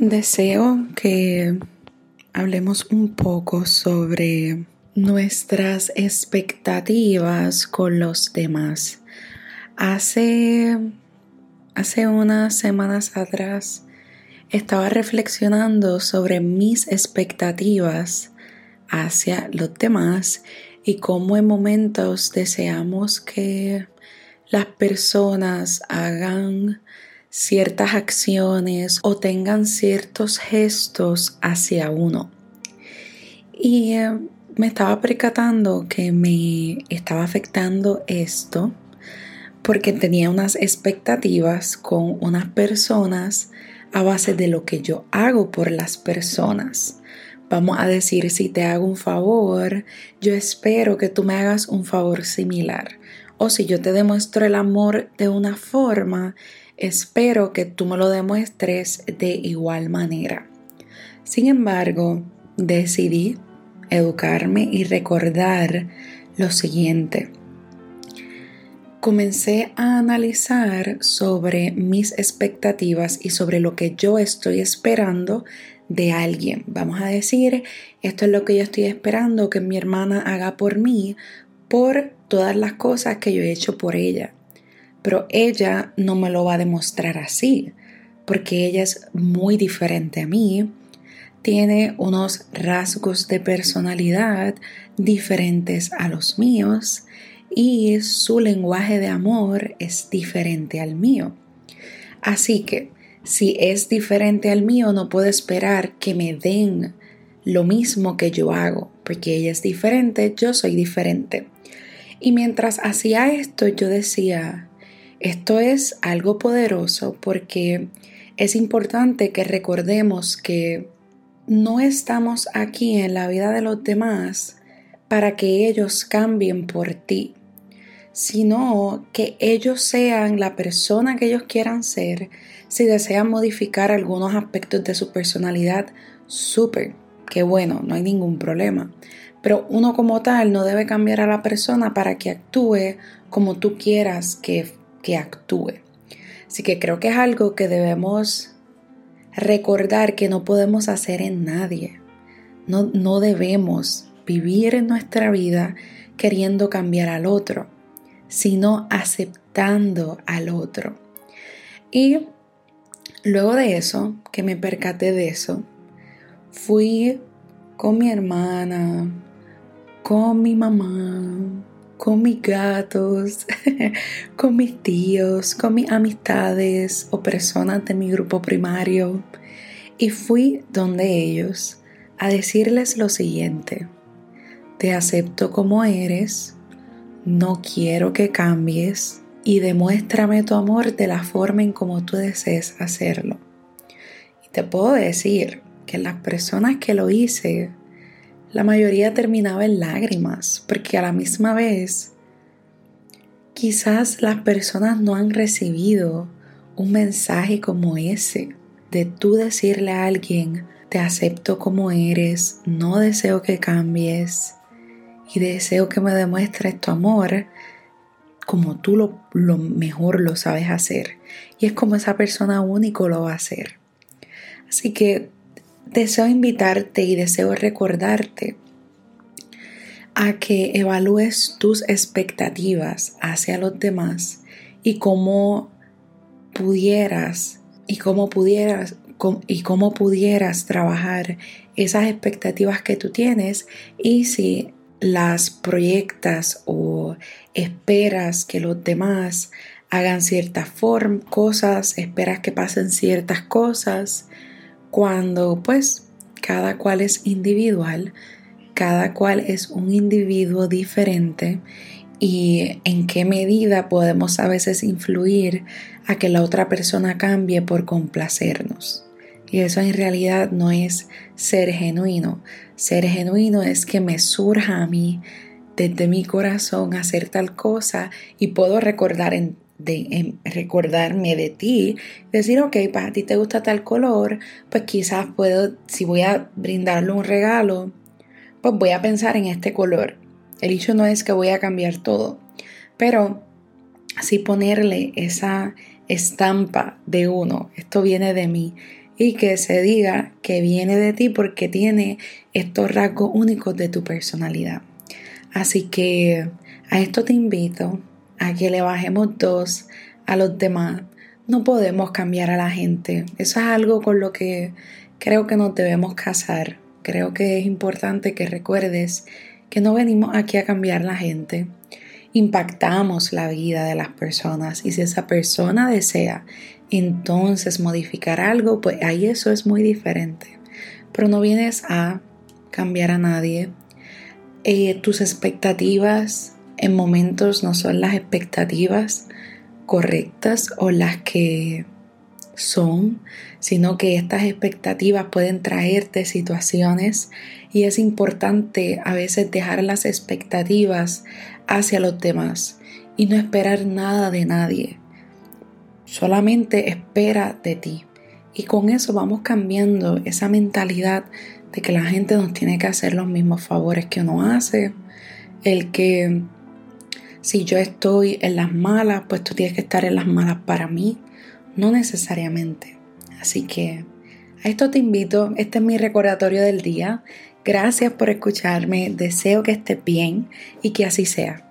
Deseo que hablemos un poco sobre nuestras expectativas con los demás. Hace, hace unas semanas atrás estaba reflexionando sobre mis expectativas hacia los demás y cómo en momentos deseamos que las personas hagan ciertas acciones o tengan ciertos gestos hacia uno. Y eh, me estaba percatando que me estaba afectando esto porque tenía unas expectativas con unas personas a base de lo que yo hago por las personas. Vamos a decir, si te hago un favor, yo espero que tú me hagas un favor similar. O si yo te demuestro el amor de una forma, Espero que tú me lo demuestres de igual manera. Sin embargo, decidí educarme y recordar lo siguiente. Comencé a analizar sobre mis expectativas y sobre lo que yo estoy esperando de alguien. Vamos a decir, esto es lo que yo estoy esperando que mi hermana haga por mí por todas las cosas que yo he hecho por ella pero ella no me lo va a demostrar así, porque ella es muy diferente a mí, tiene unos rasgos de personalidad diferentes a los míos y su lenguaje de amor es diferente al mío. Así que si es diferente al mío, no puedo esperar que me den lo mismo que yo hago, porque ella es diferente, yo soy diferente. Y mientras hacía esto, yo decía, esto es algo poderoso porque es importante que recordemos que no estamos aquí en la vida de los demás para que ellos cambien por ti, sino que ellos sean la persona que ellos quieran ser. Si desean modificar algunos aspectos de su personalidad, súper, que bueno, no hay ningún problema. Pero uno como tal no debe cambiar a la persona para que actúe como tú quieras que actúe. Así que creo que es algo que debemos recordar que no podemos hacer en nadie. No, no debemos vivir en nuestra vida queriendo cambiar al otro, sino aceptando al otro. Y luego de eso, que me percaté de eso, fui con mi hermana, con mi mamá, con mis gatos, con mis tíos, con mis amistades o personas de mi grupo primario. Y fui donde ellos a decirles lo siguiente. Te acepto como eres, no quiero que cambies y demuéstrame tu amor de la forma en como tú desees hacerlo. Y te puedo decir que las personas que lo hice la mayoría terminaba en lágrimas, porque a la misma vez quizás las personas no han recibido un mensaje como ese, de tú decirle a alguien, te acepto como eres, no deseo que cambies y deseo que me demuestres tu amor como tú lo, lo mejor lo sabes hacer. Y es como esa persona único lo va a hacer. Así que deseo invitarte y deseo recordarte a que evalúes tus expectativas hacia los demás y cómo pudieras y cómo pudieras y cómo pudieras trabajar esas expectativas que tú tienes y si las proyectas o esperas que los demás hagan ciertas cosas, esperas que pasen ciertas cosas cuando pues cada cual es individual, cada cual es un individuo diferente y en qué medida podemos a veces influir a que la otra persona cambie por complacernos. Y eso en realidad no es ser genuino. Ser genuino es que me surja a mí desde mi corazón hacer tal cosa y puedo recordar en de recordarme de ti, decir, ok, para ti te gusta tal color, pues quizás puedo, si voy a brindarle un regalo, pues voy a pensar en este color. El hecho no es que voy a cambiar todo, pero así ponerle esa estampa de uno, esto viene de mí y que se diga que viene de ti porque tiene estos rasgos únicos de tu personalidad. Así que a esto te invito a que le bajemos dos a los demás. No podemos cambiar a la gente. Eso es algo con lo que creo que nos debemos casar. Creo que es importante que recuerdes que no venimos aquí a cambiar la gente. Impactamos la vida de las personas y si esa persona desea entonces modificar algo, pues ahí eso es muy diferente. Pero no vienes a cambiar a nadie. Eh, tus expectativas en momentos no son las expectativas correctas o las que son, sino que estas expectativas pueden traerte situaciones y es importante a veces dejar las expectativas hacia los demás y no esperar nada de nadie. Solamente espera de ti. Y con eso vamos cambiando esa mentalidad de que la gente nos tiene que hacer los mismos favores que uno hace. El que si yo estoy en las malas, pues tú tienes que estar en las malas para mí. No necesariamente. Así que a esto te invito. Este es mi recordatorio del día. Gracias por escucharme. Deseo que estés bien y que así sea.